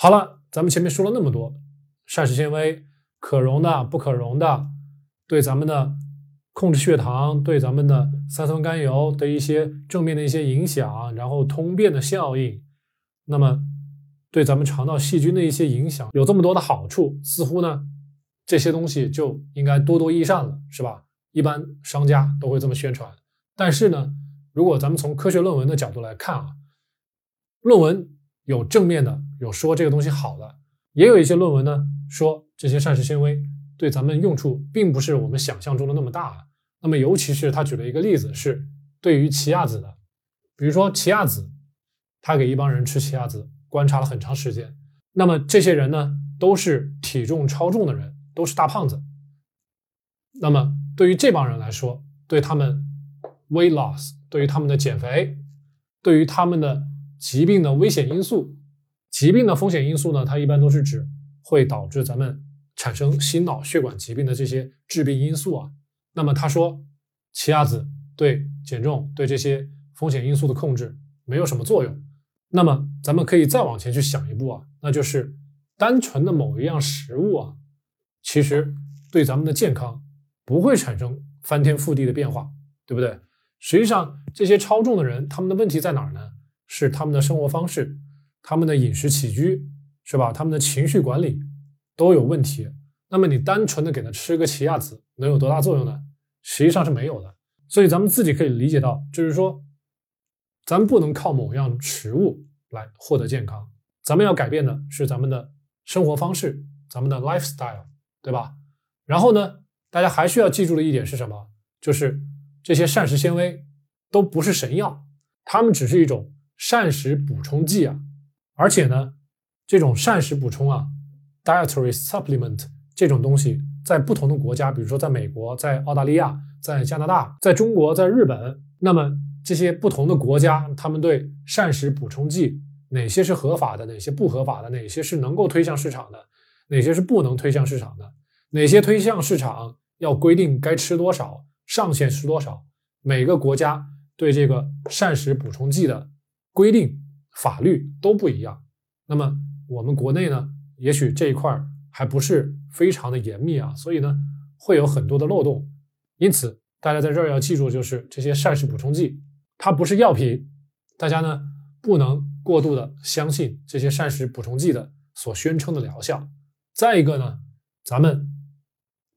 好了，咱们前面说了那么多膳食纤维，可溶的、不可溶的，对咱们的控制血糖、对咱们的三酸甘油的一些正面的一些影响，然后通便的效应，那么对咱们肠道细菌的一些影响，有这么多的好处，似乎呢这些东西就应该多多益善了，是吧？一般商家都会这么宣传。但是呢，如果咱们从科学论文的角度来看啊，论文有正面的，有说这个东西好的，也有一些论文呢说这些膳食纤维对咱们用处并不是我们想象中的那么大。那么尤其是他举了一个例子，是对于奇亚籽的，比如说奇亚籽，他给一帮人吃奇亚籽，观察了很长时间，那么这些人呢都是体重超重的人，都是大胖子。那么对于这帮人来说，对他们 weight loss，对于他们的减肥，对于他们的疾病的危险因素，疾病的风险因素呢，它一般都是指会导致咱们产生心脑血管疾病的这些致病因素啊。那么他说，奇亚籽对减重、对这些风险因素的控制没有什么作用。那么咱们可以再往前去想一步啊，那就是单纯的某一样食物啊，其实对咱们的健康不会产生翻天覆地的变化，对不对？实际上，这些超重的人，他们的问题在哪儿呢？是他们的生活方式、他们的饮食起居，是吧？他们的情绪管理都有问题。那么你单纯的给他吃个奇亚籽，能有多大作用呢？实际上是没有的。所以咱们自己可以理解到，就是说，咱们不能靠某样食物来获得健康，咱们要改变的是咱们的生活方式，咱们的 lifestyle，对吧？然后呢，大家还需要记住的一点是什么？就是这些膳食纤维都不是神药，它们只是一种膳食补充剂啊。而且呢，这种膳食补充啊，dietary supplement 这种东西，在不同的国家，比如说在美国、在澳大利亚、在加拿大、在中国、在日本，那么这些不同的国家，他们对膳食补充剂哪些是合法的，哪些不合法的，哪些是能够推向市场的，哪些是不能推向市场的，哪些推向市场要规定该吃多少。上限是多少？每个国家对这个膳食补充剂的规定法律都不一样。那么我们国内呢，也许这一块还不是非常的严密啊，所以呢会有很多的漏洞。因此，大家在这儿要记住，就是这些膳食补充剂它不是药品，大家呢不能过度的相信这些膳食补充剂的所宣称的疗效。再一个呢，咱们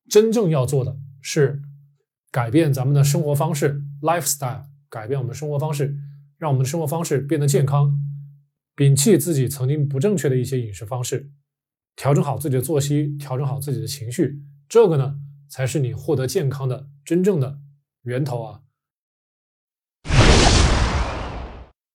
真正要做的是。改变咱们的生活方式，lifestyle，改变我们的生活方式，让我们的生活方式变得健康，摒弃自己曾经不正确的一些饮食方式，调整好自己的作息，调整好自己的情绪，这个呢，才是你获得健康的真正的源头啊。